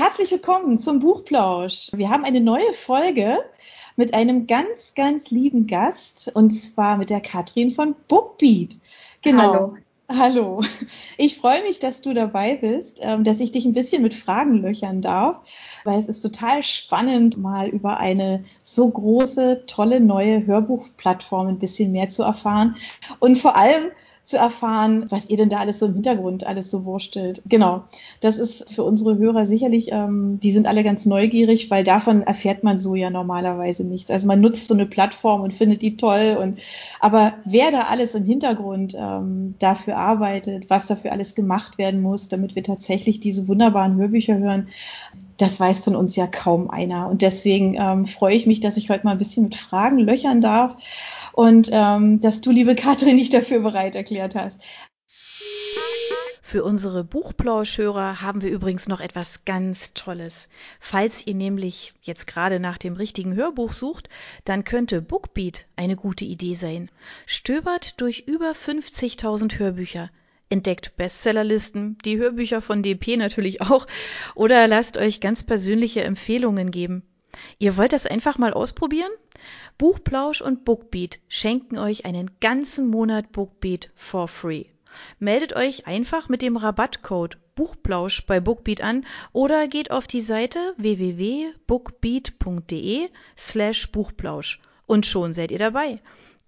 herzlich willkommen zum Buchplausch. Wir haben eine neue Folge mit einem ganz, ganz lieben Gast und zwar mit der Katrin von Bookbeat. Genau. Hallo. Hallo. Ich freue mich, dass du dabei bist, ähm, dass ich dich ein bisschen mit Fragen löchern darf, weil es ist total spannend, mal über eine so große, tolle neue Hörbuchplattform ein bisschen mehr zu erfahren und vor allem zu erfahren, was ihr denn da alles so im Hintergrund alles so wurstelt. Genau, das ist für unsere Hörer sicherlich, ähm, die sind alle ganz neugierig, weil davon erfährt man so ja normalerweise nichts. Also man nutzt so eine Plattform und findet die toll und aber wer da alles im Hintergrund ähm, dafür arbeitet, was dafür alles gemacht werden muss, damit wir tatsächlich diese wunderbaren Hörbücher hören, das weiß von uns ja kaum einer. Und deswegen ähm, freue ich mich, dass ich heute mal ein bisschen mit Fragen löchern darf und ähm, dass du, liebe Katrin, dich dafür bereit erklärt hast. Für unsere Buchplauschhörer haben wir übrigens noch etwas ganz Tolles. Falls ihr nämlich jetzt gerade nach dem richtigen Hörbuch sucht, dann könnte Bookbeat eine gute Idee sein. Stöbert durch über 50.000 Hörbücher, entdeckt Bestsellerlisten, die Hörbücher von DP natürlich auch, oder lasst euch ganz persönliche Empfehlungen geben. Ihr wollt das einfach mal ausprobieren? Buchplausch und Bookbeat schenken euch einen ganzen Monat Bookbeat for free. Meldet euch einfach mit dem Rabattcode Buchplausch bei Bookbeat an oder geht auf die Seite www.bookbeat.de slash Buchplausch und schon seid ihr dabei.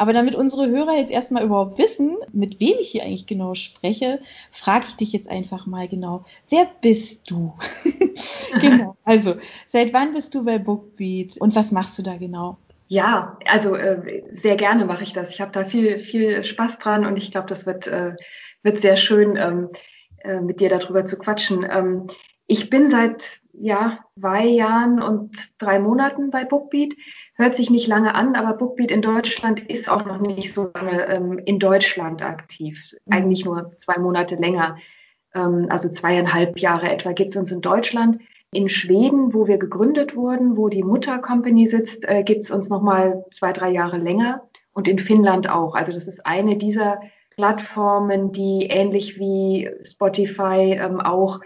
Aber damit unsere Hörer jetzt erstmal überhaupt wissen, mit wem ich hier eigentlich genau spreche, frage ich dich jetzt einfach mal genau, wer bist du? genau. Also, seit wann bist du bei Bookbeat und was machst du da genau? Ja, also äh, sehr gerne mache ich das. Ich habe da viel, viel Spaß dran und ich glaube, das wird, äh, wird sehr schön, ähm, äh, mit dir darüber zu quatschen. Ähm, ich bin seit ja, zwei Jahren und drei Monaten bei Bookbeat hört sich nicht lange an, aber Bookbeat in Deutschland ist auch noch nicht so lange ähm, in Deutschland aktiv. Mhm. Eigentlich nur zwei Monate länger. Ähm, also zweieinhalb Jahre etwa gibt es uns in Deutschland. In Schweden, wo wir gegründet wurden, wo die Muttercompany sitzt, äh, gibt es uns noch mal zwei, drei Jahre länger. Und in Finnland auch. Also das ist eine dieser Plattformen, die ähnlich wie Spotify ähm, auch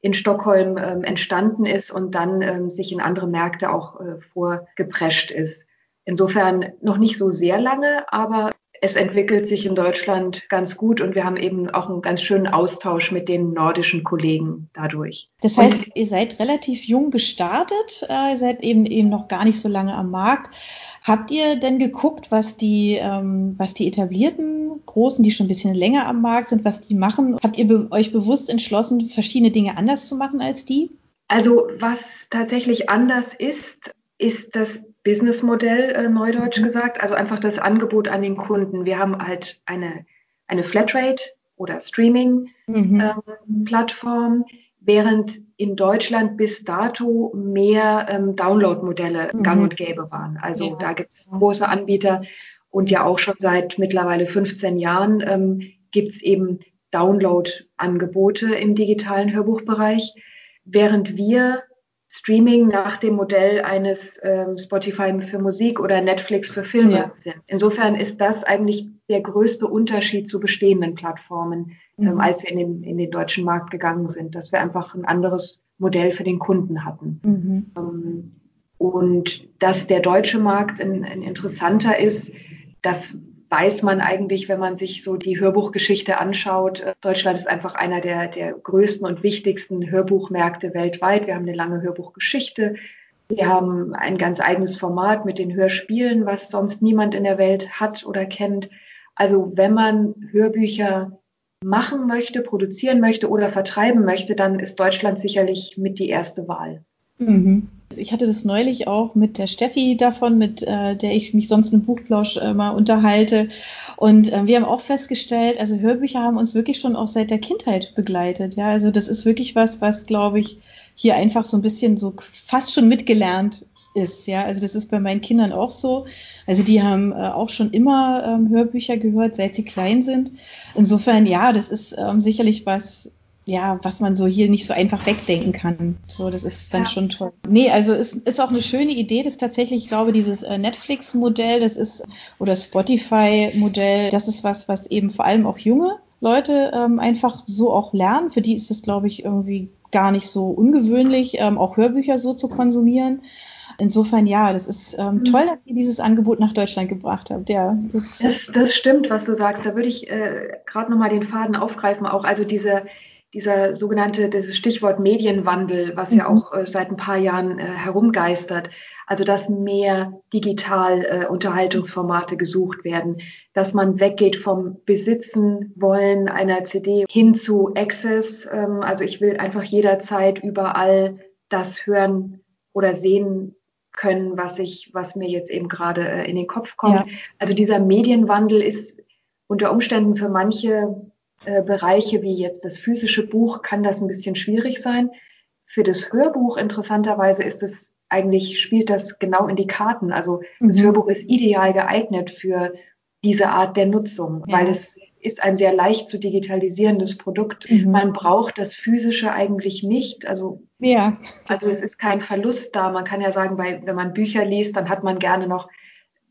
in Stockholm ähm, entstanden ist und dann ähm, sich in andere Märkte auch äh, vorgeprescht ist. Insofern noch nicht so sehr lange, aber es entwickelt sich in Deutschland ganz gut und wir haben eben auch einen ganz schönen Austausch mit den nordischen Kollegen dadurch. Das heißt, und, ihr seid relativ jung gestartet, äh, ihr seid eben eben noch gar nicht so lange am Markt. Habt ihr denn geguckt, was die, ähm, was die etablierten Großen, die schon ein bisschen länger am Markt sind, was die machen? Habt ihr be euch bewusst entschlossen, verschiedene Dinge anders zu machen als die? Also was tatsächlich anders ist, ist das Businessmodell, äh, neudeutsch mhm. gesagt, also einfach das Angebot an den Kunden. Wir haben halt eine, eine Flatrate oder Streaming-Plattform, mhm. ähm, während in Deutschland bis dato mehr ähm, Download-Modelle mhm. gang und gäbe waren. Also ja. da gibt es große Anbieter und ja auch schon seit mittlerweile 15 Jahren ähm, gibt es eben Download-Angebote im digitalen Hörbuchbereich, während wir Streaming nach dem Modell eines ähm, Spotify für Musik oder Netflix für Filme ja. sind. Insofern ist das eigentlich der größte Unterschied zu bestehenden Plattformen, ähm, mhm. als wir in den, in den deutschen Markt gegangen sind, dass wir einfach ein anderes Modell für den Kunden hatten. Mhm. Ähm, und dass der deutsche Markt ein, ein interessanter ist, das weiß man eigentlich, wenn man sich so die Hörbuchgeschichte anschaut. Deutschland ist einfach einer der, der größten und wichtigsten Hörbuchmärkte weltweit. Wir haben eine lange Hörbuchgeschichte. Wir haben ein ganz eigenes Format mit den Hörspielen, was sonst niemand in der Welt hat oder kennt. Also wenn man Hörbücher machen möchte, produzieren möchte oder vertreiben möchte, dann ist Deutschland sicherlich mit die erste Wahl. Mhm. Ich hatte das neulich auch mit der Steffi davon, mit äh, der ich mich sonst im Buchplausch äh, mal unterhalte. Und äh, wir haben auch festgestellt, also Hörbücher haben uns wirklich schon auch seit der Kindheit begleitet. Ja, also das ist wirklich was, was glaube ich hier einfach so ein bisschen so fast schon mitgelernt ist. Ja, also das ist bei meinen Kindern auch so. Also die haben äh, auch schon immer ähm, Hörbücher gehört, seit sie klein sind. Insofern, ja, das ist ähm, sicherlich was, ja, was man so hier nicht so einfach wegdenken kann. So, das ist dann ja. schon toll. Nee, also ist, ist auch eine schöne Idee, das tatsächlich, ich glaube, dieses äh, Netflix-Modell, das ist, oder Spotify-Modell, das ist was, was eben vor allem auch junge Leute ähm, einfach so auch lernen. Für die ist es, glaube ich, irgendwie gar nicht so ungewöhnlich, ähm, auch Hörbücher so zu konsumieren. Insofern ja, das ist ähm, mhm. toll, dass ihr dieses Angebot nach Deutschland gebracht habt. Ja, das, das, das stimmt, was du sagst. Da würde ich äh, gerade nochmal den Faden aufgreifen. Auch also diese dieser sogenannte, dieses Stichwort Medienwandel, was ja mhm. auch äh, seit ein paar Jahren äh, herumgeistert. Also, dass mehr digital äh, Unterhaltungsformate gesucht werden, dass man weggeht vom Besitzen wollen einer CD hin zu Access. Ähm, also, ich will einfach jederzeit überall das hören oder sehen können, was ich, was mir jetzt eben gerade äh, in den Kopf kommt. Ja. Also, dieser Medienwandel ist unter Umständen für manche äh, Bereiche wie jetzt das physische Buch kann das ein bisschen schwierig sein. Für das Hörbuch interessanterweise ist es eigentlich, spielt das genau in die Karten. Also das mhm. Hörbuch ist ideal geeignet für diese Art der Nutzung, ja. weil es ist ein sehr leicht zu digitalisierendes Produkt. Mhm. Man braucht das Physische eigentlich nicht. Also, ja. also es ist kein Verlust da. Man kann ja sagen, weil, wenn man Bücher liest, dann hat man gerne noch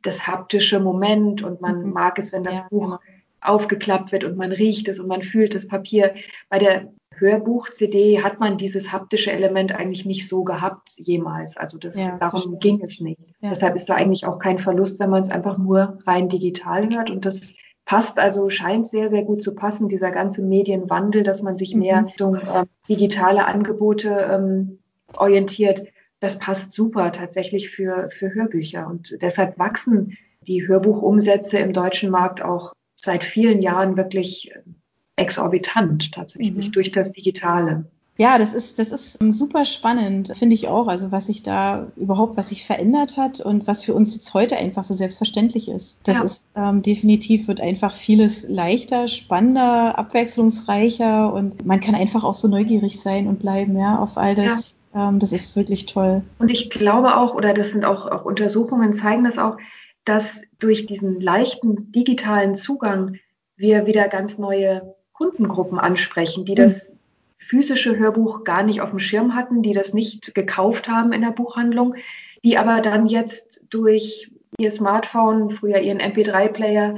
das haptische Moment und man mhm. mag es, wenn das ja, Buch genau aufgeklappt wird und man riecht es und man fühlt das Papier. Bei der Hörbuch-CD hat man dieses haptische Element eigentlich nicht so gehabt jemals. Also das, ja, darum das ging es nicht. Ja. Deshalb ist da eigentlich auch kein Verlust, wenn man es einfach nur rein digital hört. Und das passt also, scheint sehr, sehr gut zu passen, dieser ganze Medienwandel, dass man sich mhm. mehr Richtung äh, digitale Angebote ähm, orientiert. Das passt super tatsächlich für, für Hörbücher. Und deshalb wachsen die Hörbuchumsätze im deutschen Markt auch seit vielen Jahren wirklich exorbitant tatsächlich mhm. durch das Digitale. Ja, das ist, das ist super spannend, finde ich auch. Also was sich da überhaupt, was sich verändert hat und was für uns jetzt heute einfach so selbstverständlich ist. Das ja. ist ähm, definitiv wird einfach vieles leichter, spannender, abwechslungsreicher und man kann einfach auch so neugierig sein und bleiben, ja, auf all das. Ja. Ähm, das ist wirklich toll. Und ich glaube auch, oder das sind auch, auch Untersuchungen zeigen das auch, dass durch diesen leichten digitalen Zugang wir wieder ganz neue Kundengruppen ansprechen, die das physische Hörbuch gar nicht auf dem Schirm hatten, die das nicht gekauft haben in der Buchhandlung, die aber dann jetzt durch ihr Smartphone, früher ihren MP3-Player,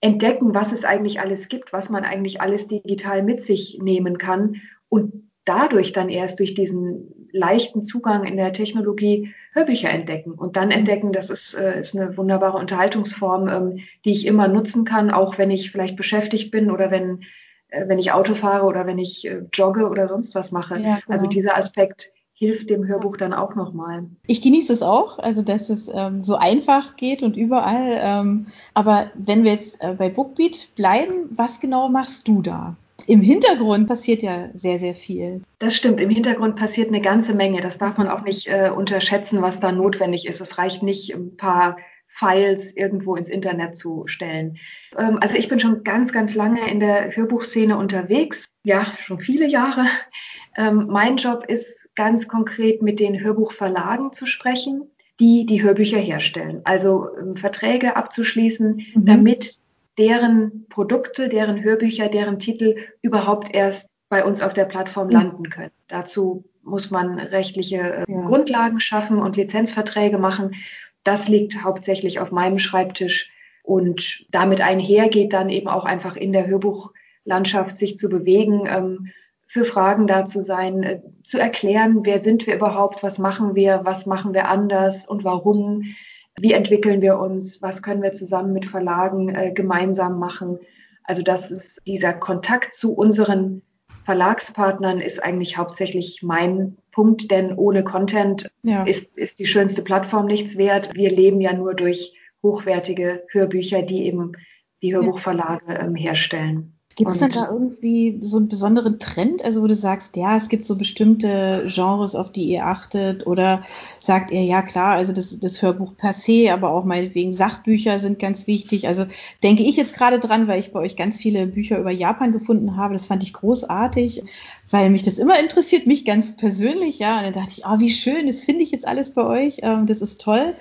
entdecken, was es eigentlich alles gibt, was man eigentlich alles digital mit sich nehmen kann und dadurch dann erst durch diesen leichten Zugang in der Technologie Hörbücher entdecken und dann entdecken, das ist, äh, ist eine wunderbare Unterhaltungsform, ähm, die ich immer nutzen kann, auch wenn ich vielleicht beschäftigt bin oder wenn, wenn ich Auto fahre oder wenn ich äh, jogge oder sonst was mache. Ja, genau. Also dieser Aspekt hilft dem Hörbuch dann auch nochmal. Ich genieße es auch, also dass es ähm, so einfach geht und überall. Ähm, aber wenn wir jetzt äh, bei Bookbeat bleiben, was genau machst du da? im Hintergrund passiert ja sehr, sehr viel. Das stimmt. Im Hintergrund passiert eine ganze Menge. Das darf man auch nicht äh, unterschätzen, was da notwendig ist. Es reicht nicht, ein paar Files irgendwo ins Internet zu stellen. Ähm, also ich bin schon ganz, ganz lange in der Hörbuchszene unterwegs. Ja, schon viele Jahre. Ähm, mein Job ist ganz konkret mit den Hörbuchverlagen zu sprechen, die die Hörbücher herstellen. Also ähm, Verträge abzuschließen, mhm. damit deren Produkte, deren Hörbücher, deren Titel überhaupt erst bei uns auf der Plattform landen können. Dazu muss man rechtliche äh, ja. Grundlagen schaffen und Lizenzverträge machen. Das liegt hauptsächlich auf meinem Schreibtisch und damit einhergeht dann eben auch einfach in der Hörbuchlandschaft sich zu bewegen, ähm, für Fragen da zu sein, äh, zu erklären, wer sind wir überhaupt, was machen wir, was machen wir anders und warum wie entwickeln wir uns, was können wir zusammen mit Verlagen äh, gemeinsam machen. Also das ist dieser Kontakt zu unseren Verlagspartnern ist eigentlich hauptsächlich mein Punkt, denn ohne Content ja. ist, ist die schönste Plattform nichts wert. Wir leben ja nur durch hochwertige Hörbücher, die eben die Hörbuchverlage ähm, herstellen. Gibt es denn da irgendwie so einen besonderen Trend, also wo du sagst, ja, es gibt so bestimmte Genres, auf die ihr achtet, oder sagt ihr, ja klar, also das, das Hörbuch per se, aber auch meinetwegen Sachbücher sind ganz wichtig. Also denke ich jetzt gerade dran, weil ich bei euch ganz viele Bücher über Japan gefunden habe. Das fand ich großartig. weil mich das immer interessiert, mich ganz persönlich, ja. Und dann dachte ich, oh, wie schön, das finde ich jetzt alles bei euch, ähm, das ist toll.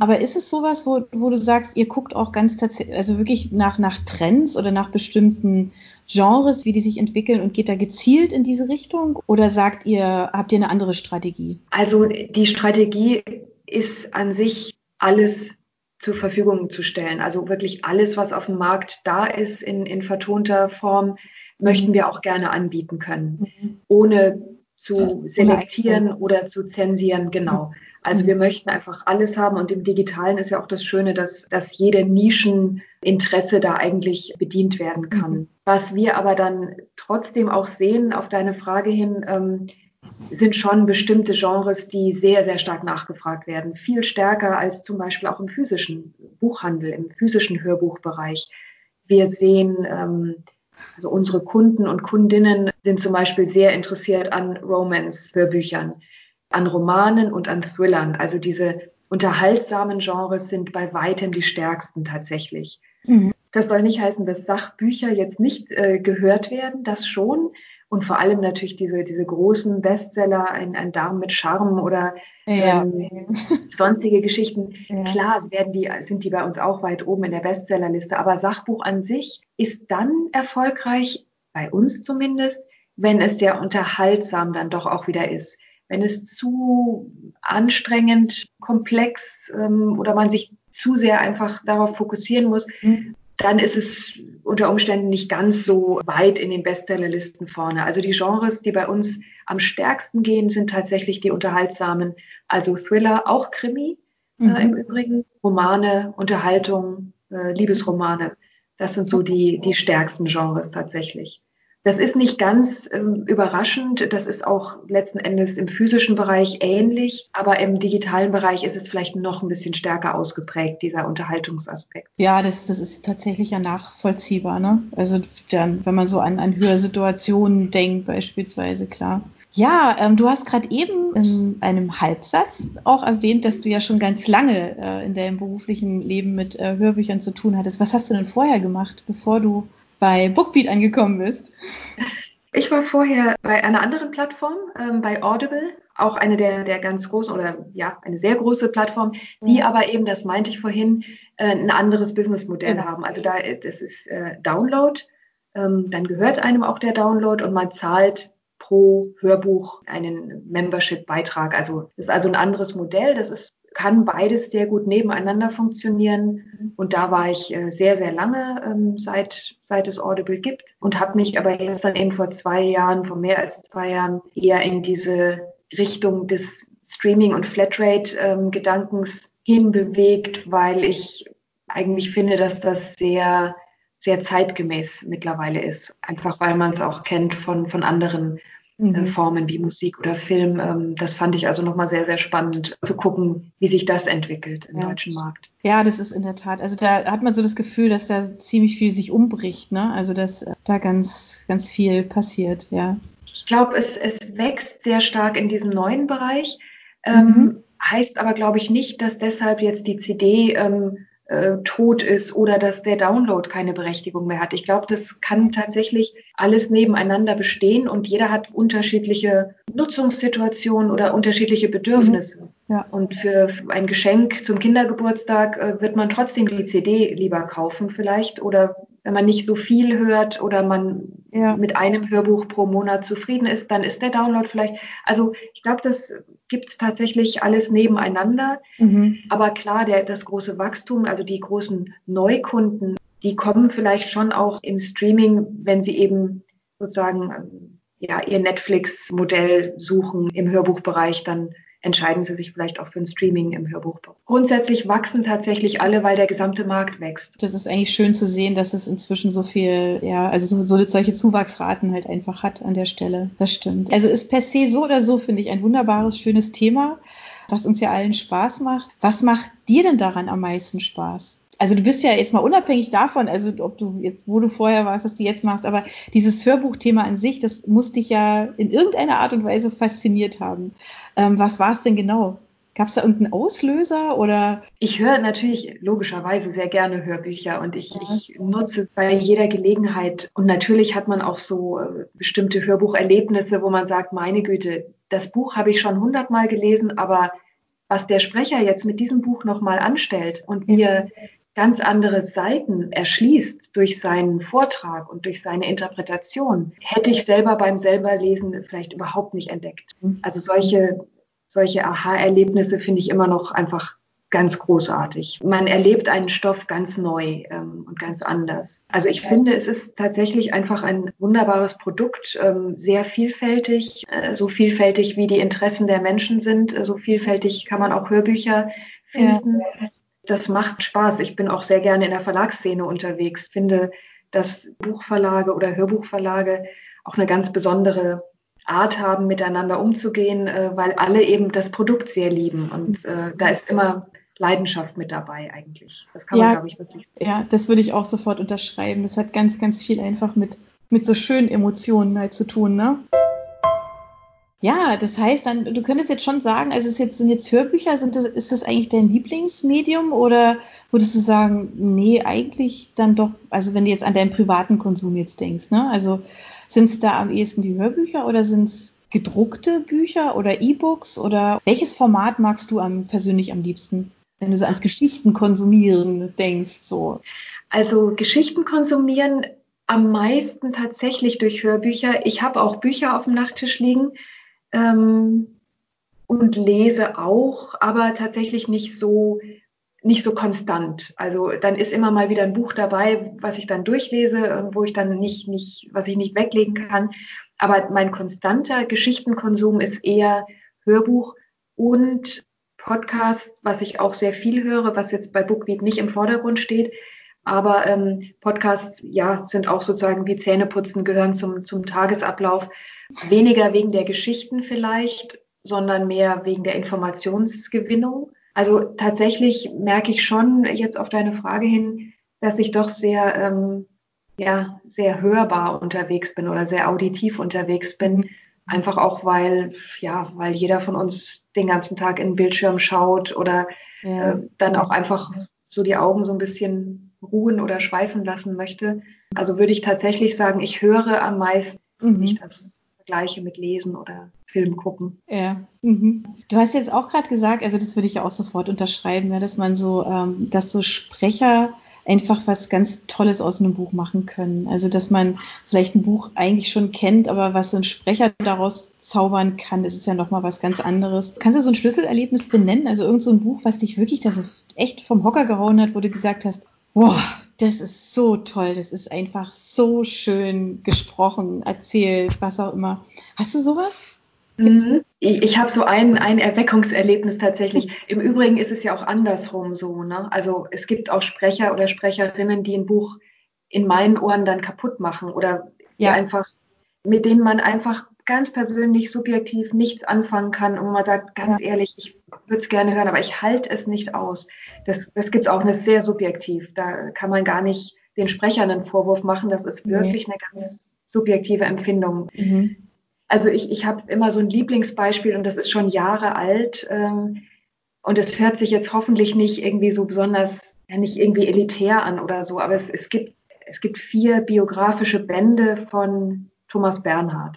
Aber ist es sowas, wo, wo du sagst, ihr guckt auch ganz tatsächlich, also wirklich nach, nach Trends oder nach bestimmten Genres, wie die sich entwickeln und geht da gezielt in diese Richtung? Oder sagt ihr, habt ihr eine andere Strategie? Also die Strategie ist an sich alles zur Verfügung zu stellen. Also wirklich alles, was auf dem Markt da ist in, in vertonter Form, möchten wir auch gerne anbieten können, mhm. ohne zu selektieren oder zu zensieren. Genau. Also wir möchten einfach alles haben und im Digitalen ist ja auch das Schöne, dass, dass jede Nischeninteresse da eigentlich bedient werden kann. Mhm. Was wir aber dann trotzdem auch sehen, auf deine Frage hin, ähm, sind schon bestimmte Genres, die sehr, sehr stark nachgefragt werden. Viel stärker als zum Beispiel auch im physischen Buchhandel, im physischen Hörbuchbereich. Wir sehen ähm, also unsere Kunden und Kundinnen sind zum Beispiel sehr interessiert an Romance-Hörbüchern, an Romanen und an Thrillern. Also diese unterhaltsamen Genres sind bei weitem die stärksten tatsächlich. Mhm. Das soll nicht heißen, dass Sachbücher jetzt nicht äh, gehört werden, das schon. Und vor allem natürlich diese, diese großen Bestseller, ein, ein Darm mit Charme oder ja. ähm, sonstige Geschichten. Ja. Klar werden die, sind die bei uns auch weit oben in der Bestsellerliste. Aber Sachbuch an sich ist dann erfolgreich, bei uns zumindest, wenn es sehr unterhaltsam dann doch auch wieder ist. Wenn es zu anstrengend, komplex ähm, oder man sich zu sehr einfach darauf fokussieren muss, mhm dann ist es unter Umständen nicht ganz so weit in den Bestsellerlisten vorne. Also die Genres, die bei uns am stärksten gehen, sind tatsächlich die unterhaltsamen, also Thriller, auch Krimi äh, mhm. äh, im Übrigen, Romane, Unterhaltung, äh, Liebesromane. Das sind so die, die stärksten Genres tatsächlich. Das ist nicht ganz ähm, überraschend. Das ist auch letzten Endes im physischen Bereich ähnlich, aber im digitalen Bereich ist es vielleicht noch ein bisschen stärker ausgeprägt, dieser Unterhaltungsaspekt. Ja, das, das ist tatsächlich ja nachvollziehbar. Ne? Also dann, wenn man so an, an Hörsituationen denkt, beispielsweise, klar. Ja, ähm, du hast gerade eben in einem Halbsatz auch erwähnt, dass du ja schon ganz lange äh, in deinem beruflichen Leben mit äh, Hörbüchern zu tun hattest. Was hast du denn vorher gemacht, bevor du bei Bookbeat angekommen bist? Ich war vorher bei einer anderen Plattform, ähm, bei Audible, auch eine der, der ganz großen oder ja, eine sehr große Plattform, die ja. aber eben, das meinte ich vorhin, äh, ein anderes Businessmodell genau. haben. Also da, das ist äh, Download, ähm, dann gehört einem auch der Download und man zahlt pro Hörbuch einen Membership-Beitrag. Also das ist also ein anderes Modell. Das ist kann beides sehr gut nebeneinander funktionieren. Und da war ich äh, sehr, sehr lange, ähm, seit, seit es Audible gibt und habe mich aber jetzt dann eben vor zwei Jahren, vor mehr als zwei Jahren, eher in diese Richtung des Streaming- und Flatrate-Gedankens ähm, hinbewegt, weil ich eigentlich finde, dass das sehr, sehr zeitgemäß mittlerweile ist. Einfach weil man es auch kennt von, von anderen mhm. Formen wie Musik oder Film. Ähm, das fand ich also nochmal sehr, sehr spannend zu gucken, wie sich das entwickelt im ja. deutschen Markt. Ja, das ist in der Tat. Also da hat man so das Gefühl, dass da ziemlich viel sich umbricht, ne? Also dass äh, da ganz, ganz viel passiert, ja. Ich glaube, es, es wächst sehr stark in diesem neuen Bereich. Ähm, mhm. Heißt aber, glaube ich, nicht, dass deshalb jetzt die CD ähm, äh, tot ist oder dass der Download keine Berechtigung mehr hat. Ich glaube, das kann tatsächlich alles nebeneinander bestehen und jeder hat unterschiedliche Nutzungssituationen oder unterschiedliche Bedürfnisse. Mhm. Ja. Und für ein Geschenk zum Kindergeburtstag äh, wird man trotzdem die CD lieber kaufen vielleicht oder wenn man nicht so viel hört oder man ja. mit einem Hörbuch pro Monat zufrieden ist, dann ist der Download vielleicht. Also ich glaube, das gibt es tatsächlich alles nebeneinander. Mhm. Aber klar, der, das große Wachstum, also die großen Neukunden, die kommen vielleicht schon auch im Streaming, wenn sie eben sozusagen ja, ihr Netflix-Modell suchen im Hörbuchbereich, dann entscheiden sie sich vielleicht auch für ein Streaming im Hörbuch. Grundsätzlich wachsen tatsächlich alle, weil der gesamte Markt wächst. Das ist eigentlich schön zu sehen, dass es inzwischen so viel, ja, also so, so solche Zuwachsraten halt einfach hat an der Stelle. Das stimmt. Also ist per se so oder so, finde ich, ein wunderbares, schönes Thema, was uns ja allen Spaß macht. Was macht dir denn daran am meisten Spaß? Also du bist ja jetzt mal unabhängig davon, also ob du jetzt, wo du vorher warst, was du jetzt machst, aber dieses Hörbuchthema an sich, das muss dich ja in irgendeiner Art und Weise fasziniert haben. Ähm, was war es denn genau? Gab es da irgendeinen Auslöser oder? Ich höre natürlich logischerweise sehr gerne Hörbücher und ich, ja. ich nutze es bei jeder Gelegenheit. Und natürlich hat man auch so äh, bestimmte Hörbucherlebnisse, wo man sagt, meine Güte, das Buch habe ich schon hundertmal gelesen, aber was der Sprecher jetzt mit diesem Buch nochmal anstellt und mir ganz andere Seiten erschließt durch seinen Vortrag und durch seine Interpretation, hätte ich selber beim selberlesen vielleicht überhaupt nicht entdeckt. Also solche, solche Aha-Erlebnisse finde ich immer noch einfach ganz großartig. Man erlebt einen Stoff ganz neu ähm, und ganz anders. Also ich finde, es ist tatsächlich einfach ein wunderbares Produkt, ähm, sehr vielfältig, äh, so vielfältig wie die Interessen der Menschen sind, äh, so vielfältig kann man auch Hörbücher finden. Ja. Das macht Spaß. Ich bin auch sehr gerne in der Verlagsszene unterwegs. Finde, dass Buchverlage oder Hörbuchverlage auch eine ganz besondere Art haben, miteinander umzugehen, äh, weil alle eben das Produkt sehr lieben. Und äh, da ist immer Leidenschaft mit dabei eigentlich. Das kann ja, man, glaube ich, wirklich sehen. Ja, das würde ich auch sofort unterschreiben. Das hat ganz, ganz viel einfach mit, mit so schönen Emotionen halt zu tun, ne? Ja, das heißt dann, du könntest jetzt schon sagen, also es jetzt, sind jetzt Hörbücher, sind das, ist das eigentlich dein Lieblingsmedium oder würdest du sagen, nee, eigentlich dann doch, also wenn du jetzt an deinen privaten Konsum jetzt denkst, ne? Also sind es da am ehesten die Hörbücher oder sind es gedruckte Bücher oder E-Books oder welches Format magst du am, persönlich am liebsten? wenn du so ans Geschichten konsumieren denkst, so? Also Geschichten konsumieren am meisten tatsächlich durch Hörbücher. Ich habe auch Bücher auf dem Nachttisch liegen ähm, und lese auch, aber tatsächlich nicht so nicht so konstant. Also dann ist immer mal wieder ein Buch dabei, was ich dann durchlese, wo ich dann nicht, nicht, was ich nicht weglegen kann. Aber mein konstanter Geschichtenkonsum ist eher Hörbuch und Podcast, was ich auch sehr viel höre, was jetzt bei Bookbeat nicht im Vordergrund steht. Aber ähm, Podcasts, ja, sind auch sozusagen wie Zähneputzen, gehören zum, zum Tagesablauf. Weniger wegen der Geschichten vielleicht, sondern mehr wegen der Informationsgewinnung. Also tatsächlich merke ich schon jetzt auf deine Frage hin, dass ich doch sehr, ähm, ja, sehr hörbar unterwegs bin oder sehr auditiv unterwegs bin. Einfach auch, weil, ja, weil jeder von uns den ganzen Tag in den Bildschirm schaut oder ja. äh, dann auch einfach so die Augen so ein bisschen ruhen oder schweifen lassen möchte. Also würde ich tatsächlich sagen, ich höre am meisten, mhm. nicht das Vergleiche mit Lesen oder Film gucken. Ja. Mhm. Du hast jetzt auch gerade gesagt, also das würde ich ja auch sofort unterschreiben, ja, dass man so, ähm, dass so Sprecher einfach was ganz Tolles aus einem Buch machen können. Also dass man vielleicht ein Buch eigentlich schon kennt, aber was so ein Sprecher daraus zaubern kann, das ist ja nochmal was ganz anderes. Kannst du so ein Schlüsselerlebnis benennen? Also irgend so ein Buch, was dich wirklich da so echt vom Hocker gehauen hat, wo du gesagt hast, boah, das ist so toll, das ist einfach so schön gesprochen, erzählt, was auch immer. Hast du sowas? Mhm. Ich, ich habe so ein, ein Erweckungserlebnis tatsächlich. Im Übrigen ist es ja auch andersrum so. Ne? Also es gibt auch Sprecher oder Sprecherinnen, die ein Buch in meinen Ohren dann kaputt machen oder ja. einfach, mit denen man einfach ganz persönlich, subjektiv nichts anfangen kann und man sagt, ganz ja. ehrlich, ich würde es gerne hören, aber ich halte es nicht aus. Das, das gibt es auch, eine sehr subjektiv. Da kann man gar nicht den Sprechern einen Vorwurf machen. Das ist wirklich nee. eine ganz subjektive Empfindung. Mhm. Also ich, ich habe immer so ein Lieblingsbeispiel und das ist schon Jahre alt. Ähm, und es hört sich jetzt hoffentlich nicht irgendwie so besonders, ja, nicht irgendwie elitär an oder so, aber es, es, gibt, es gibt vier biografische Bände von Thomas Bernhard.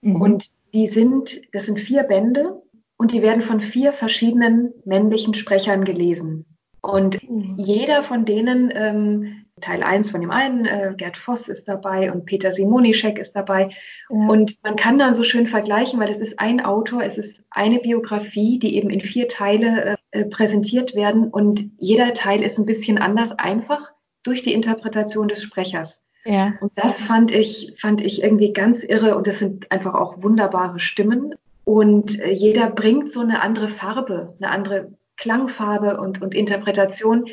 Mhm. Und die sind, das sind vier Bände und die werden von vier verschiedenen männlichen Sprechern gelesen. Und mhm. jeder von denen ähm, Teil 1 von dem einen, äh, Gerd Voss ist dabei und Peter Simonischek ist dabei. Ja. Und man kann dann so schön vergleichen, weil es ist ein Autor, es ist eine Biografie, die eben in vier Teile äh, präsentiert werden und jeder Teil ist ein bisschen anders, einfach durch die Interpretation des Sprechers. Ja. Und das fand ich, fand ich irgendwie ganz irre und das sind einfach auch wunderbare Stimmen. Und äh, jeder bringt so eine andere Farbe, eine andere Klangfarbe und, und Interpretation,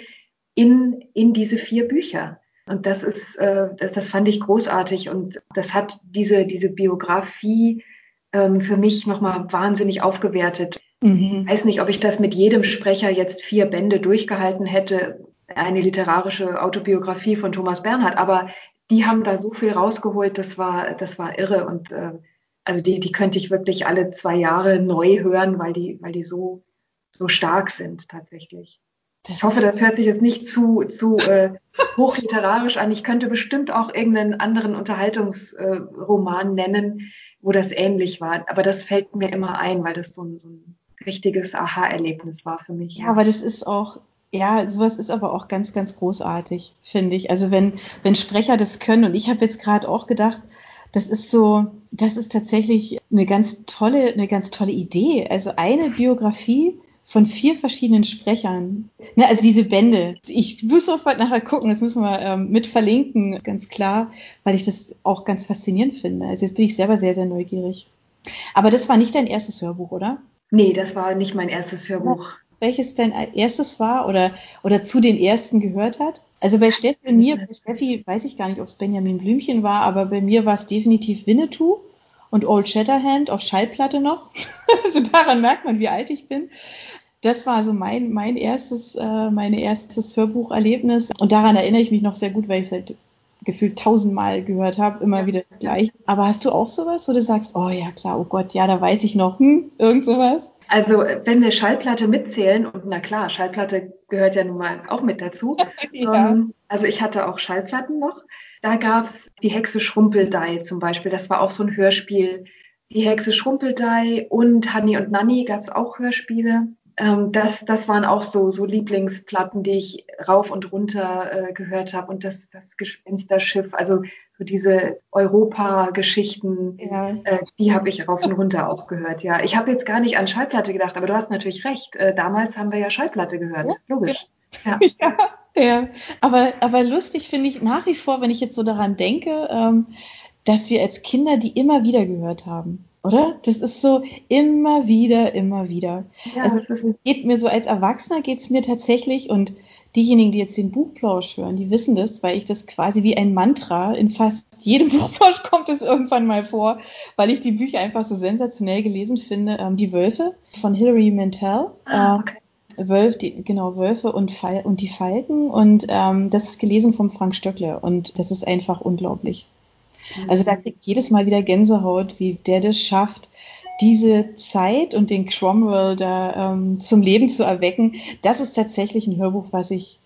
in, in diese vier Bücher. Und das ist, äh, das, das fand ich großartig und das hat diese, diese Biografie ähm, für mich nochmal wahnsinnig aufgewertet. Mhm. Ich weiß nicht, ob ich das mit jedem Sprecher jetzt vier Bände durchgehalten hätte, eine literarische Autobiografie von Thomas Bernhard, aber die haben da so viel rausgeholt, das war, das war irre und äh, also die, die könnte ich wirklich alle zwei Jahre neu hören, weil die, weil die so so stark sind tatsächlich. Das ich hoffe, das hört sich jetzt nicht zu, zu äh, hochliterarisch an. Ich könnte bestimmt auch irgendeinen anderen Unterhaltungsroman äh, nennen, wo das ähnlich war. Aber das fällt mir immer ein, weil das so ein, so ein richtiges Aha-Erlebnis war für mich. Ja, aber das ist auch, ja, sowas ist aber auch ganz, ganz großartig, finde ich. Also wenn, wenn Sprecher das können, und ich habe jetzt gerade auch gedacht, das ist so, das ist tatsächlich eine ganz tolle, eine ganz tolle Idee. Also eine Biografie von vier verschiedenen Sprechern. Ne, also diese Bände. Ich muss sofort nachher gucken, das müssen wir ähm, mit verlinken, ganz klar, weil ich das auch ganz faszinierend finde. Also jetzt bin ich selber sehr, sehr neugierig. Aber das war nicht dein erstes Hörbuch, oder? Nee, das war nicht mein erstes Hörbuch. Welches dein erstes war oder, oder zu den ersten gehört hat? Also bei Steffi und mir, bei Steffi weiß ich gar nicht, ob es Benjamin Blümchen war, aber bei mir war es definitiv Winnetou und Old Shatterhand auf Schallplatte noch. also daran merkt man, wie alt ich bin das war so mein, mein erstes, äh, meine erstes Hörbucherlebnis. Und daran erinnere ich mich noch sehr gut, weil ich es halt gefühlt tausendmal gehört habe, immer wieder das gleiche. Aber hast du auch sowas, wo du sagst, oh ja klar, oh Gott, ja, da weiß ich noch, hm, irgend sowas? Also wenn wir Schallplatte mitzählen, und na klar, Schallplatte gehört ja nun mal auch mit dazu. ja. ähm, also ich hatte auch Schallplatten noch. Da gab es die Hexe Schrumpeldei zum Beispiel. Das war auch so ein Hörspiel. Die Hexe Schrumpeldei und Hanni und Nanni gab es auch Hörspiele ähm, das, das waren auch so, so Lieblingsplatten, die ich rauf und runter äh, gehört habe. Und das, das Gespensterschiff, also so diese Europa-Geschichten, ja. äh, die habe ich rauf und runter auch gehört. Ja, ich habe jetzt gar nicht an Schallplatte gedacht, aber du hast natürlich recht. Äh, damals haben wir ja Schallplatte gehört. Ja. Logisch. Ja. ja. Ja, aber, aber lustig finde ich nach wie vor, wenn ich jetzt so daran denke, ähm, dass wir als Kinder die immer wieder gehört haben oder? Das ist so immer wieder, immer wieder. Ja, also es geht mir so als Erwachsener geht es mir tatsächlich und diejenigen, die jetzt den Buchplausch hören, die wissen das, weil ich das quasi wie ein Mantra in fast jedem Buchplausch kommt es irgendwann mal vor, weil ich die Bücher einfach so sensationell gelesen finde. Ähm, die Wölfe von Hilary Mantel. Ah, ähm, okay. Wölf, die, genau, Wölfe und, Fal und die Falken. Und ähm, das ist gelesen vom Frank Stöckle und das ist einfach unglaublich. Also da kriegt jedes Mal wieder Gänsehaut, wie der das schafft, diese Zeit und den Cromwell da ähm, zum Leben zu erwecken. Das ist tatsächlich ein Hörbuch, was ich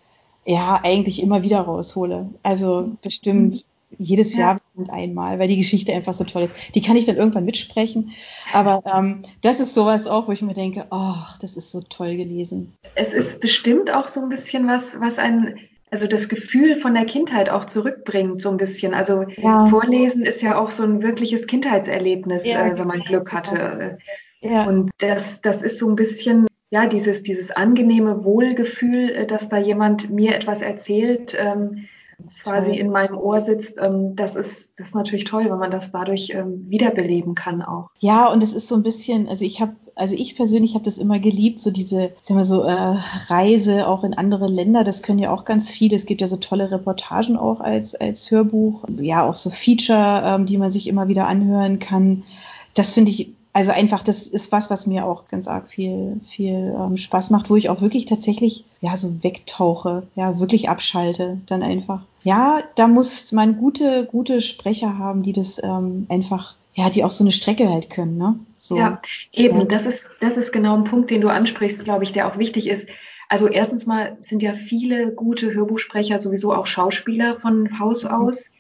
ja eigentlich immer wieder raushole. Also bestimmt jedes ja. Jahr und einmal, weil die Geschichte einfach so toll ist. Die kann ich dann irgendwann mitsprechen. Aber ähm, das ist sowas auch, wo ich mir denke, ach, oh, das ist so toll gelesen. Es ist bestimmt auch so ein bisschen was, was ein also das Gefühl von der Kindheit auch zurückbringt, so ein bisschen. Also ja. Vorlesen ist ja auch so ein wirkliches Kindheitserlebnis, ja, äh, wenn man Glück hatte. Ja. Und das, das ist so ein bisschen, ja, dieses, dieses angenehme Wohlgefühl, äh, dass da jemand mir etwas erzählt, ähm, quasi in meinem Ohr sitzt, ähm, das ist das ist natürlich toll, wenn man das dadurch ähm, wiederbeleben kann auch. Ja, und es ist so ein bisschen, also ich habe also ich persönlich habe das immer geliebt, so diese, sagen wir so, äh, Reise auch in andere Länder, das können ja auch ganz viele. Es gibt ja so tolle Reportagen auch als, als Hörbuch, ja, auch so Feature, ähm, die man sich immer wieder anhören kann. Das finde ich also einfach, das ist was, was mir auch ganz arg viel, viel ähm, Spaß macht, wo ich auch wirklich tatsächlich, ja, so wegtauche, ja, wirklich abschalte, dann einfach. Ja, da muss man gute, gute Sprecher haben, die das ähm, einfach, ja, die auch so eine Strecke halt können, ne? So. Ja, eben, ja. das ist, das ist genau ein Punkt, den du ansprichst, glaube ich, der auch wichtig ist. Also erstens mal sind ja viele gute Hörbuchsprecher sowieso auch Schauspieler von Haus mhm. aus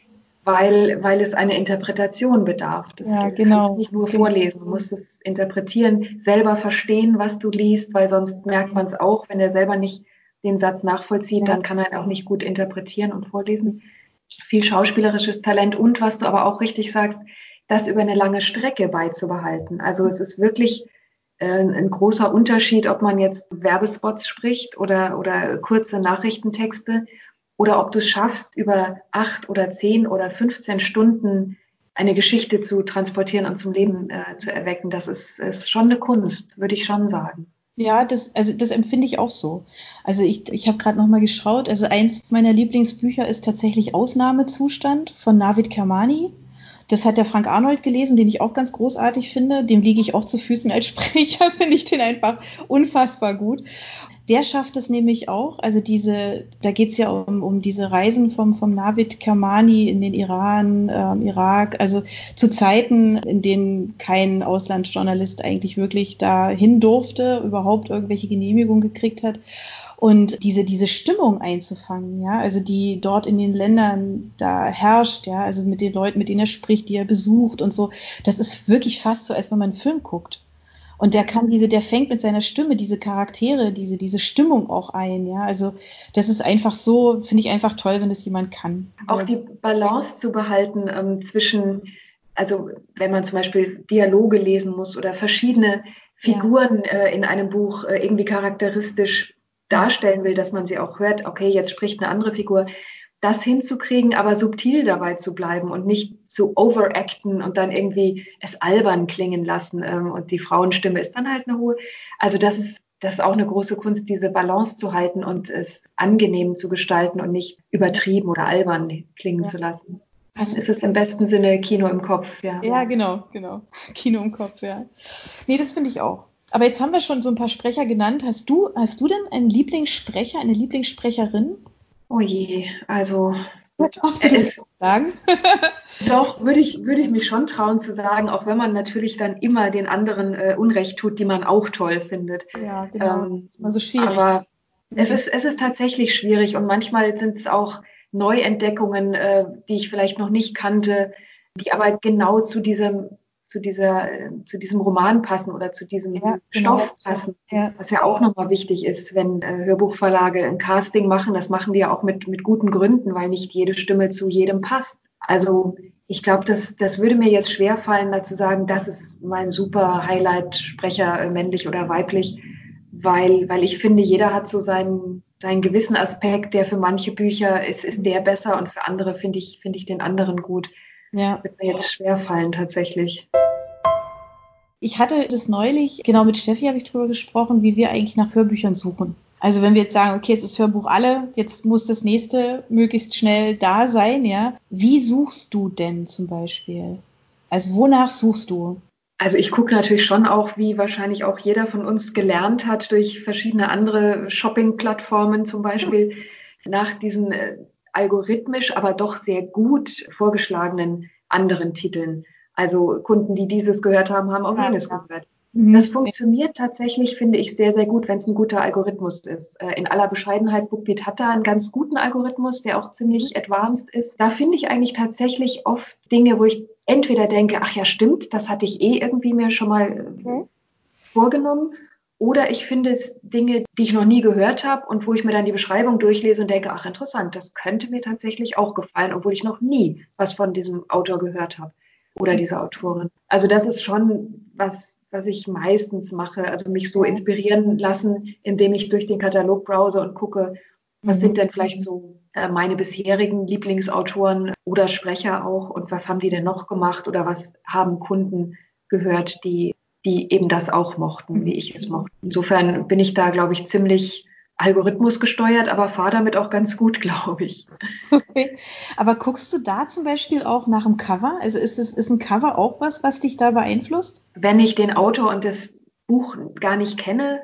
weil, weil es eine Interpretation bedarf. Das ja, genau. kannst nicht nur vorlesen, du musst es interpretieren, selber verstehen, was du liest, weil sonst merkt man es auch, wenn er selber nicht den Satz nachvollzieht, ja. dann kann er auch nicht gut interpretieren und vorlesen. Viel schauspielerisches Talent und was du aber auch richtig sagst, das über eine lange Strecke beizubehalten. Also es ist wirklich äh, ein großer Unterschied, ob man jetzt Werbespots spricht oder, oder kurze Nachrichtentexte oder ob du es schaffst, über acht oder zehn oder 15 Stunden eine Geschichte zu transportieren und zum Leben äh, zu erwecken. Das ist, ist schon eine Kunst, würde ich schon sagen. Ja, das, also das empfinde ich auch so. Also ich, ich habe gerade noch mal geschaut. Also eins meiner Lieblingsbücher ist tatsächlich Ausnahmezustand von Navid Kermani. Das hat der Frank Arnold gelesen, den ich auch ganz großartig finde. Dem liege ich auch zu Füßen als Sprecher, finde ich den einfach unfassbar gut. Der schafft es nämlich auch. Also diese, da geht es ja um, um diese Reisen vom, vom Navid Kermani in den Iran, ähm, Irak, also zu Zeiten, in denen kein Auslandsjournalist eigentlich wirklich dahin durfte, überhaupt irgendwelche Genehmigungen gekriegt hat und diese, diese Stimmung einzufangen, ja, also die dort in den Ländern da herrscht, ja, also mit den Leuten, mit denen er spricht, die er besucht und so, das ist wirklich fast so, als wenn man einen Film guckt. Und der kann diese, der fängt mit seiner Stimme diese Charaktere, diese, diese Stimmung auch ein, ja. Also das ist einfach so, finde ich einfach toll, wenn das jemand kann. Auch die Balance zu behalten ähm, zwischen, also wenn man zum Beispiel Dialoge lesen muss oder verschiedene Figuren ja. äh, in einem Buch äh, irgendwie charakteristisch darstellen will, dass man sie auch hört, okay, jetzt spricht eine andere Figur, das hinzukriegen, aber subtil dabei zu bleiben und nicht zu overacten und dann irgendwie es albern klingen lassen ähm, und die Frauenstimme ist dann halt eine hohe. Also das ist, das ist auch eine große Kunst, diese Balance zu halten und es angenehm zu gestalten und nicht übertrieben oder albern klingen ja. zu lassen. Ist es im besten Sinne Kino im Kopf, ja. Ja, genau, genau. Kino im Kopf, ja. Nee, das finde ich auch. Aber jetzt haben wir schon so ein paar Sprecher genannt. Hast du, hast du denn einen Lieblingssprecher, eine Lieblingssprecherin? Oh je, also. Darfst du das sagen? Doch, würde ich, würde ich mich schon trauen zu sagen, auch wenn man natürlich dann immer den anderen äh, Unrecht tut, die man auch toll findet. Ja, genau. Ähm, das ist immer so schwierig. Aber es ist, es ist tatsächlich schwierig und manchmal sind es auch Neuentdeckungen, äh, die ich vielleicht noch nicht kannte, die aber genau zu diesem zu dieser, zu diesem Roman passen oder zu diesem ja, genau. Stoff passen, ja. was ja auch nochmal wichtig ist, wenn äh, Hörbuchverlage ein Casting machen. Das machen die ja auch mit, mit guten Gründen, weil nicht jede Stimme zu jedem passt. Also ich glaube, das, das würde mir jetzt schwer fallen, da zu sagen, das ist mein super Highlight-Sprecher, äh, männlich oder weiblich, weil, weil ich finde, jeder hat so seinen, seinen gewissen Aspekt, der für manche Bücher ist, ist der besser und für andere finde ich, finde ich den anderen gut. Ja. Wird mir jetzt schwer fallen tatsächlich. Ich hatte das neulich, genau mit Steffi habe ich drüber gesprochen, wie wir eigentlich nach Hörbüchern suchen. Also wenn wir jetzt sagen, okay, jetzt ist Hörbuch alle, jetzt muss das nächste möglichst schnell da sein, ja. Wie suchst du denn zum Beispiel? Also wonach suchst du? Also ich gucke natürlich schon auch, wie wahrscheinlich auch jeder von uns gelernt hat durch verschiedene andere Shopping-Plattformen zum Beispiel, nach diesen äh, algorithmisch, aber doch sehr gut vorgeschlagenen anderen Titeln. Also Kunden, die dieses gehört haben, haben auch ja, jenes ja. gehört. Mhm. Das funktioniert tatsächlich, finde ich, sehr, sehr gut, wenn es ein guter Algorithmus ist. Äh, in aller Bescheidenheit, BookBeat hat da einen ganz guten Algorithmus, der auch ziemlich mhm. advanced ist. Da finde ich eigentlich tatsächlich oft Dinge, wo ich entweder denke, ach ja, stimmt, das hatte ich eh irgendwie mir schon mal okay. vorgenommen oder ich finde es Dinge, die ich noch nie gehört habe und wo ich mir dann die Beschreibung durchlese und denke, ach interessant, das könnte mir tatsächlich auch gefallen, obwohl ich noch nie was von diesem Autor gehört habe oder dieser Autorin. Also das ist schon was, was ich meistens mache, also mich so inspirieren lassen, indem ich durch den Katalog browse und gucke, was mhm. sind denn vielleicht so äh, meine bisherigen Lieblingsautoren oder Sprecher auch und was haben die denn noch gemacht oder was haben Kunden gehört, die die eben das auch mochten, wie ich es mochte. Insofern bin ich da, glaube ich, ziemlich Algorithmus gesteuert, aber fahre damit auch ganz gut, glaube ich. Okay. Aber guckst du da zum Beispiel auch nach dem Cover? Also ist, es, ist ein Cover auch was, was dich da beeinflusst? Wenn ich den Autor und das Buch gar nicht kenne,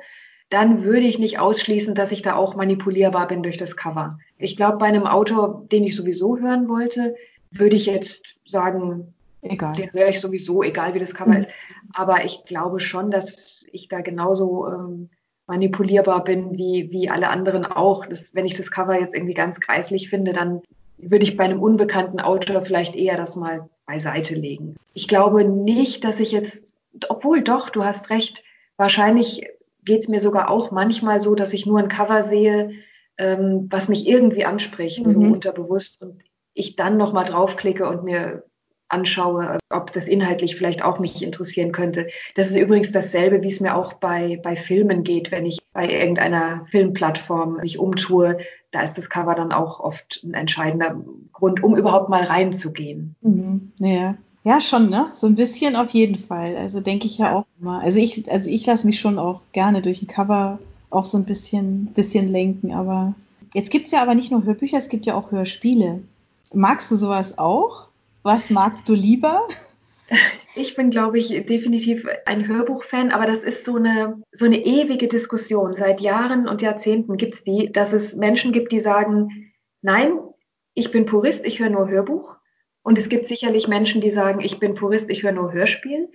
dann würde ich nicht ausschließen, dass ich da auch manipulierbar bin durch das Cover. Ich glaube, bei einem Autor, den ich sowieso hören wollte, würde ich jetzt sagen, Egal. Den höre ich sowieso, egal wie das Cover mhm. ist. Aber ich glaube schon, dass ich da genauso ähm, manipulierbar bin wie, wie alle anderen auch. Das, wenn ich das Cover jetzt irgendwie ganz kreislich finde, dann würde ich bei einem unbekannten Autor vielleicht eher das mal beiseite legen. Ich glaube nicht, dass ich jetzt, obwohl doch, du hast recht, wahrscheinlich geht es mir sogar auch manchmal so, dass ich nur ein Cover sehe, ähm, was mich irgendwie anspricht, mhm. so unterbewusst und ich dann nochmal draufklicke und mir anschaue, ob das inhaltlich vielleicht auch mich interessieren könnte. Das ist übrigens dasselbe, wie es mir auch bei, bei Filmen geht, wenn ich bei irgendeiner Filmplattform mich umtue. Da ist das Cover dann auch oft ein entscheidender Grund, um überhaupt mal reinzugehen. Mhm, ja. Ja, schon, ne? So ein bisschen auf jeden Fall. Also denke ich ja, ja, auch immer. Also ich, also ich lasse mich schon auch gerne durch ein Cover auch so ein bisschen, bisschen lenken. Aber jetzt gibt es ja aber nicht nur Hörbücher, es gibt ja auch Hörspiele. Magst du sowas auch? Was magst du lieber? Ich bin, glaube ich, definitiv ein Hörbuchfan, aber das ist so eine, so eine ewige Diskussion. Seit Jahren und Jahrzehnten gibt es die, dass es Menschen gibt, die sagen, nein, ich bin Purist, ich höre nur Hörbuch. Und es gibt sicherlich Menschen, die sagen, ich bin Purist, ich höre nur Hörspiel.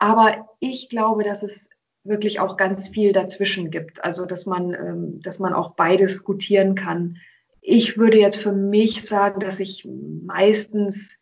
Aber ich glaube, dass es wirklich auch ganz viel dazwischen gibt. Also dass man, ähm, dass man auch beides gutieren kann. Ich würde jetzt für mich sagen, dass ich meistens,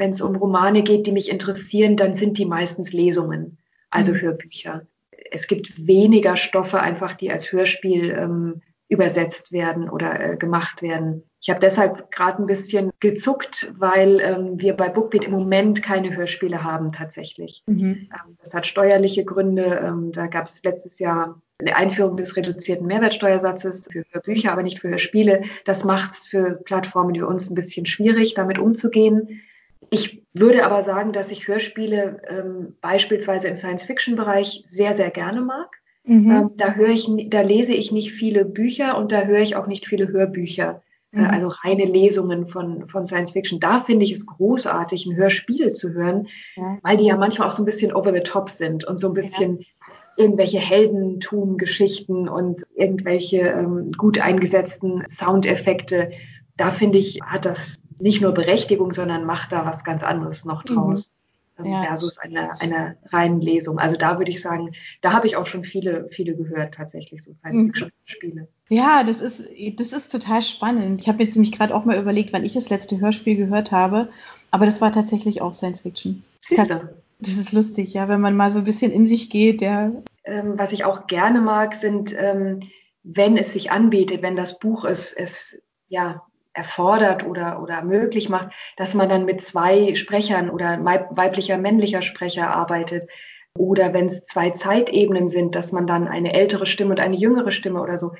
wenn es um Romane geht, die mich interessieren, dann sind die meistens Lesungen, also mhm. Hörbücher. Es gibt weniger Stoffe einfach, die als Hörspiel ähm, übersetzt werden oder äh, gemacht werden. Ich habe deshalb gerade ein bisschen gezuckt, weil ähm, wir bei Bookbeat im Moment keine Hörspiele haben tatsächlich. Mhm. Ähm, das hat steuerliche Gründe. Ähm, da gab es letztes Jahr eine Einführung des reduzierten Mehrwertsteuersatzes für Hörbücher, aber nicht für Hörspiele. Das macht es für Plattformen wie uns ein bisschen schwierig, damit umzugehen. Ich würde aber sagen, dass ich Hörspiele ähm, beispielsweise im Science-Fiction-Bereich sehr, sehr gerne mag. Mhm. Ähm, da höre ich, da lese ich nicht viele Bücher und da höre ich auch nicht viele Hörbücher. Äh, mhm. also reine Lesungen von, von Science Fiction. Da finde ich es großartig, ein Hörspiel zu hören, ja. weil die ja manchmal auch so ein bisschen over the top sind und so ein bisschen ja. irgendwelche Heldentum-Geschichten und irgendwelche ähm, gut eingesetzten Soundeffekte. Da finde ich, hat das nicht nur Berechtigung, sondern macht da was ganz anderes noch mhm. draus. Mhm ja. versus eine, eine reinen Lesung. Also da würde ich sagen, da habe ich auch schon viele, viele gehört, tatsächlich, so Science-Fiction-Spiele. Ja, das ist, das ist total spannend. Ich habe jetzt nämlich gerade auch mal überlegt, wann ich das letzte Hörspiel gehört habe, aber das war tatsächlich auch Science-Fiction. Das ist lustig, ja, wenn man mal so ein bisschen in sich geht, ja. Ähm, was ich auch gerne mag, sind, ähm, wenn es sich anbietet, wenn das Buch es, es ja, erfordert oder, oder möglich macht, dass man dann mit zwei Sprechern oder weiblicher, männlicher Sprecher arbeitet. Oder wenn es zwei Zeitebenen sind, dass man dann eine ältere Stimme und eine jüngere Stimme oder so.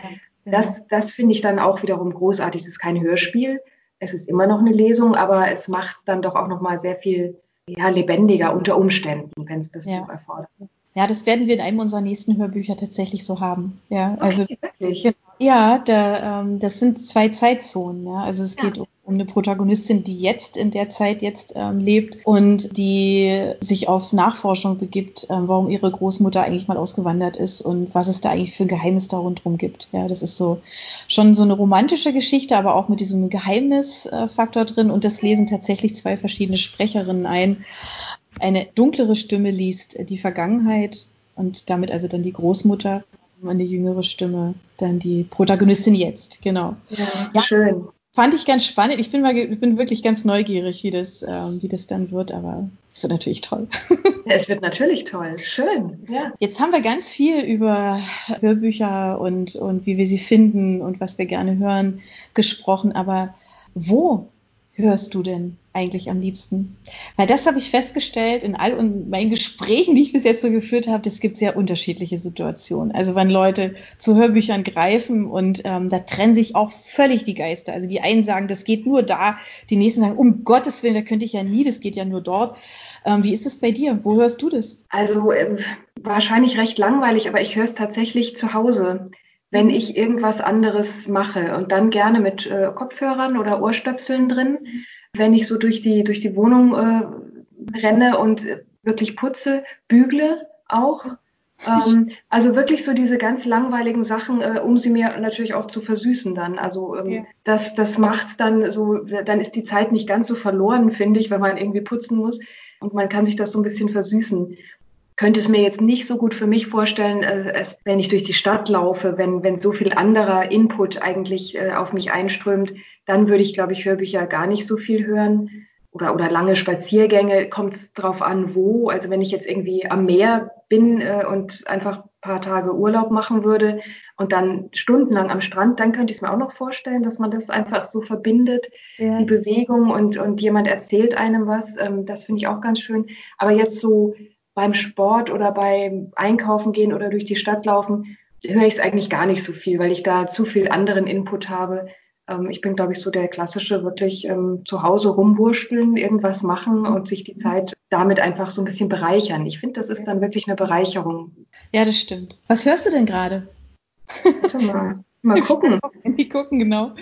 Das, das finde ich dann auch wiederum großartig. Das ist kein Hörspiel. Es ist immer noch eine Lesung, aber es macht es dann doch auch noch mal sehr viel ja, lebendiger unter Umständen, wenn es das ja. Buch erfordert. Ja, das werden wir in einem unserer nächsten Hörbücher tatsächlich so haben. Ja, also okay, wirklich. Ja, da, ähm, das sind zwei Zeitzonen. Ja? Also es ja. geht um, um, eine Protagonistin, die jetzt in der Zeit jetzt ähm, lebt und die sich auf Nachforschung begibt, ähm, warum ihre Großmutter eigentlich mal ausgewandert ist und was es da eigentlich für ein Geheimnis da rundherum gibt. Ja, das ist so schon so eine romantische Geschichte, aber auch mit diesem Geheimnisfaktor drin und das lesen tatsächlich zwei verschiedene Sprecherinnen ein. Eine dunklere Stimme liest die Vergangenheit und damit also dann die Großmutter eine jüngere Stimme, dann die Protagonistin jetzt, genau. Ja, ja, schön. Fand ich ganz spannend. Ich bin, mal, ich bin wirklich ganz neugierig, wie das, ähm, wie das dann wird, aber es wird natürlich toll. Ja, es wird natürlich toll. Schön, ja. Jetzt haben wir ganz viel über Hörbücher und, und wie wir sie finden und was wir gerne hören gesprochen, aber wo hörst du denn eigentlich am liebsten? Weil das habe ich festgestellt in all meinen Gesprächen, die ich bis jetzt so geführt habe, es gibt sehr unterschiedliche Situationen. Also wenn Leute zu Hörbüchern greifen und ähm, da trennen sich auch völlig die Geister. Also die einen sagen, das geht nur da, die nächsten sagen, um Gottes Willen, da könnte ich ja nie, das geht ja nur dort. Ähm, wie ist es bei dir? Wo hörst du das? Also äh, wahrscheinlich recht langweilig, aber ich höre es tatsächlich zu Hause wenn mhm. ich irgendwas anderes mache und dann gerne mit äh, Kopfhörern oder Ohrstöpseln drin, wenn ich so durch die, durch die Wohnung äh, renne und wirklich putze, bügle auch. Ähm, also wirklich so diese ganz langweiligen Sachen, äh, um sie mir natürlich auch zu versüßen dann. Also ähm, ja. das, das macht dann so, dann ist die Zeit nicht ganz so verloren, finde ich, wenn man irgendwie putzen muss. Und man kann sich das so ein bisschen versüßen könnte es mir jetzt nicht so gut für mich vorstellen, äh, als wenn ich durch die Stadt laufe, wenn, wenn so viel anderer Input eigentlich äh, auf mich einströmt, dann würde ich, glaube ich, Hörbücher gar nicht so viel hören. Oder, oder lange Spaziergänge, kommt es drauf an, wo. Also wenn ich jetzt irgendwie am Meer bin äh, und einfach ein paar Tage Urlaub machen würde und dann stundenlang am Strand, dann könnte ich es mir auch noch vorstellen, dass man das einfach so verbindet, ja. die Bewegung und, und jemand erzählt einem was. Ähm, das finde ich auch ganz schön. Aber jetzt so beim Sport oder beim Einkaufen gehen oder durch die Stadt laufen, höre ich es eigentlich gar nicht so viel, weil ich da zu viel anderen Input habe. Ähm, ich bin, glaube ich, so der klassische, wirklich ähm, zu Hause rumwurschteln, irgendwas machen und sich die Zeit damit einfach so ein bisschen bereichern. Ich finde, das ist dann wirklich eine Bereicherung. Ja, das stimmt. Was hörst du denn gerade? Mal, mal gucken. Mal gucken, genau.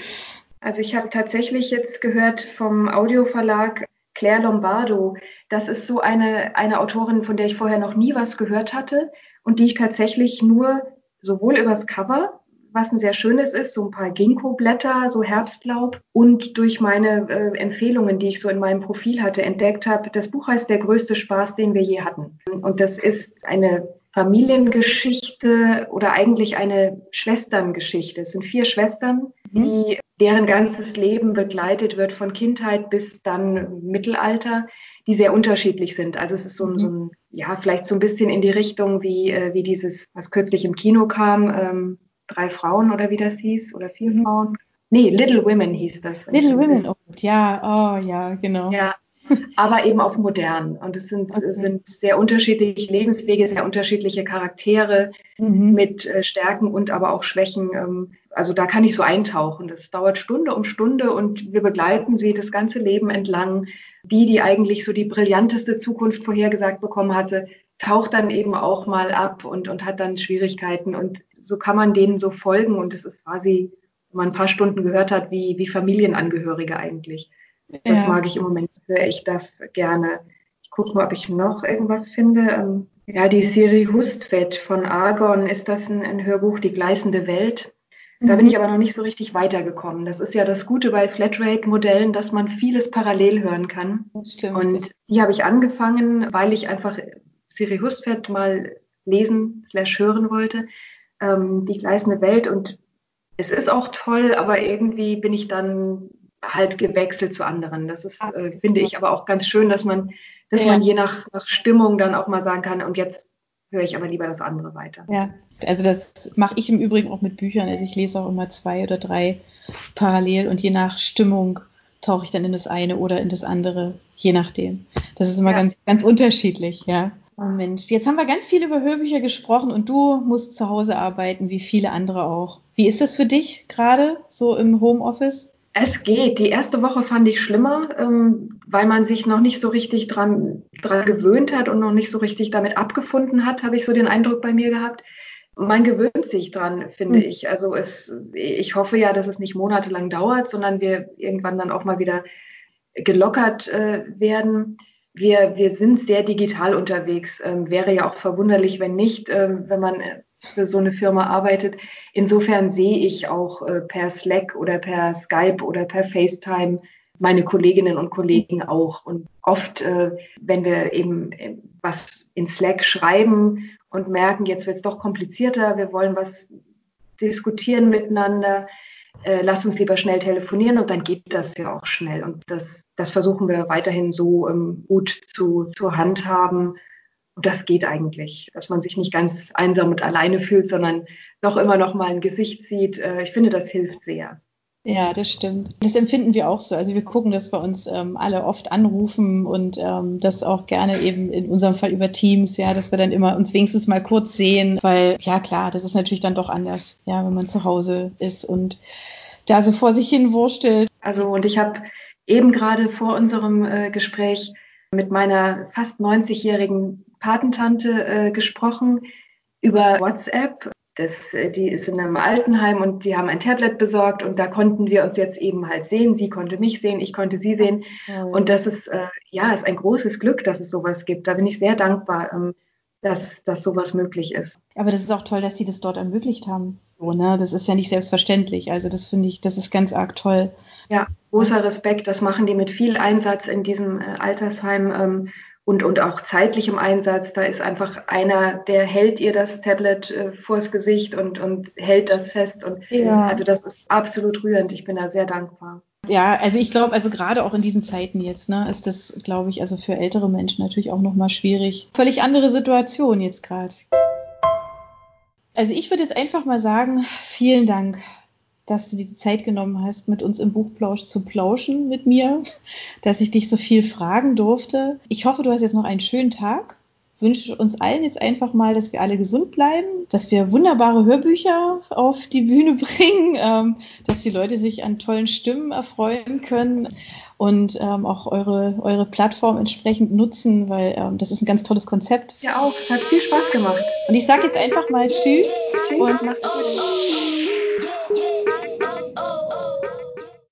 Also ich habe tatsächlich jetzt gehört vom Audioverlag Claire Lombardo. Das ist so eine, eine Autorin, von der ich vorher noch nie was gehört hatte und die ich tatsächlich nur sowohl übers Cover, was ein sehr schönes ist, so ein paar Ginkgo-Blätter, so Herbstlaub und durch meine äh, Empfehlungen, die ich so in meinem Profil hatte, entdeckt habe. Das Buch heißt Der größte Spaß, den wir je hatten. Und das ist eine Familiengeschichte oder eigentlich eine Schwesterngeschichte. Es sind vier Schwestern, mhm. die, deren ganzes Leben begleitet wird von Kindheit bis dann Mittelalter, die sehr unterschiedlich sind. Also es ist so, mhm. so ein, ja, vielleicht so ein bisschen in die Richtung wie, äh, wie dieses, was kürzlich im Kino kam, ähm, drei Frauen oder wie das hieß, oder vier mhm. Frauen. Nee, Little Women hieß das. Little Women, oh, ja, oh ja, genau. Ja, aber eben auf modern. Und es sind, okay. sind sehr unterschiedliche Lebenswege, sehr unterschiedliche Charaktere mhm. mit äh, Stärken und aber auch Schwächen. Ähm, also da kann ich so eintauchen. Das dauert Stunde um Stunde und wir begleiten sie das ganze Leben entlang. Die, die eigentlich so die brillanteste Zukunft vorhergesagt bekommen hatte, taucht dann eben auch mal ab und, und hat dann Schwierigkeiten. Und so kann man denen so folgen. Und es ist quasi, wenn man ein paar Stunden gehört hat, wie, wie Familienangehörige eigentlich. Das ja. mag ich im Moment, höre ich das gerne. Ich gucke mal, ob ich noch irgendwas finde. Ähm, ja, die Siri Hustvedt von Argon, ist das ein, ein Hörbuch, Die gleißende Welt? Da bin mhm. ich aber noch nicht so richtig weitergekommen. Das ist ja das Gute bei Flatrate-Modellen, dass man vieles parallel hören kann. Stimmt. Und die habe ich angefangen, weil ich einfach Siri Hustvedt mal lesen slash hören wollte. Ähm, die gleißende Welt und es ist auch toll, aber irgendwie bin ich dann halt gewechselt zu anderen. Das ist, äh, finde ich, aber auch ganz schön, dass man, dass ja. man je nach, nach Stimmung dann auch mal sagen kann, und jetzt höre ich aber lieber das andere weiter. Ja, also das mache ich im Übrigen auch mit Büchern. Also ich lese auch immer zwei oder drei parallel und je nach Stimmung tauche ich dann in das eine oder in das andere, je nachdem. Das ist immer ja. ganz, ganz unterschiedlich, ja. Oh Mensch, jetzt haben wir ganz viel über Hörbücher gesprochen und du musst zu Hause arbeiten, wie viele andere auch. Wie ist das für dich gerade so im Homeoffice? Es geht. Die erste Woche fand ich schlimmer, ähm, weil man sich noch nicht so richtig dran, dran gewöhnt hat und noch nicht so richtig damit abgefunden hat, habe ich so den Eindruck bei mir gehabt. Man gewöhnt sich dran, finde mhm. ich. Also es, ich hoffe ja, dass es nicht monatelang dauert, sondern wir irgendwann dann auch mal wieder gelockert äh, werden. Wir, wir sind sehr digital unterwegs. Ähm, wäre ja auch verwunderlich, wenn nicht, äh, wenn man für so eine Firma arbeitet. Insofern sehe ich auch äh, per Slack oder per Skype oder per FaceTime meine Kolleginnen und Kollegen auch. Und oft, äh, wenn wir eben äh, was in Slack schreiben und merken, jetzt wird es doch komplizierter, wir wollen was diskutieren miteinander, lass uns lieber schnell telefonieren und dann geht das ja auch schnell. Und das, das versuchen wir weiterhin so ähm, gut zu, zu handhaben und das geht eigentlich, dass man sich nicht ganz einsam und alleine fühlt, sondern doch immer noch mal ein Gesicht sieht. Äh, ich finde, das hilft sehr. Ja, das stimmt. Das empfinden wir auch so. Also wir gucken, dass wir uns ähm, alle oft anrufen und ähm, das auch gerne eben in unserem Fall über Teams, ja, dass wir dann immer uns wenigstens mal kurz sehen, weil ja klar, das ist natürlich dann doch anders, ja, wenn man zu Hause ist und da so vor sich hin wurstelt. Also und ich habe eben gerade vor unserem äh, Gespräch mit meiner fast 90-jährigen Patentante äh, gesprochen über WhatsApp. Das, äh, die ist in einem Altenheim und die haben ein Tablet besorgt und da konnten wir uns jetzt eben halt sehen. Sie konnte mich sehen, ich konnte sie sehen. Und das ist, äh, ja, ist ein großes Glück, dass es sowas gibt. Da bin ich sehr dankbar, ähm, dass, dass sowas möglich ist. Aber das ist auch toll, dass sie das dort ermöglicht haben. So, ne? Das ist ja nicht selbstverständlich. Also das finde ich, das ist ganz arg toll. Ja, großer Respekt. Das machen die mit viel Einsatz in diesem äh, Altersheim. Ähm, und, und auch zeitlichem Einsatz. Da ist einfach einer, der hält ihr das Tablet äh, vors Gesicht und, und hält das fest. Und ja. also das ist absolut rührend. Ich bin da sehr dankbar. Ja, also ich glaube, also gerade auch in diesen Zeiten jetzt, ne, ist das, glaube ich, also für ältere Menschen natürlich auch nochmal schwierig. Völlig andere Situation jetzt gerade. Also ich würde jetzt einfach mal sagen, vielen Dank dass du dir die Zeit genommen hast, mit uns im Buchplausch zu plauschen mit mir, dass ich dich so viel fragen durfte. Ich hoffe, du hast jetzt noch einen schönen Tag. Wünsche uns allen jetzt einfach mal, dass wir alle gesund bleiben, dass wir wunderbare Hörbücher auf die Bühne bringen, ähm, dass die Leute sich an tollen Stimmen erfreuen können und ähm, auch eure, eure Plattform entsprechend nutzen, weil ähm, das ist ein ganz tolles Konzept. Ja, auch. Hat viel Spaß gemacht. Und ich sage jetzt einfach mal Tschüss, Tschüss. und macht's gut.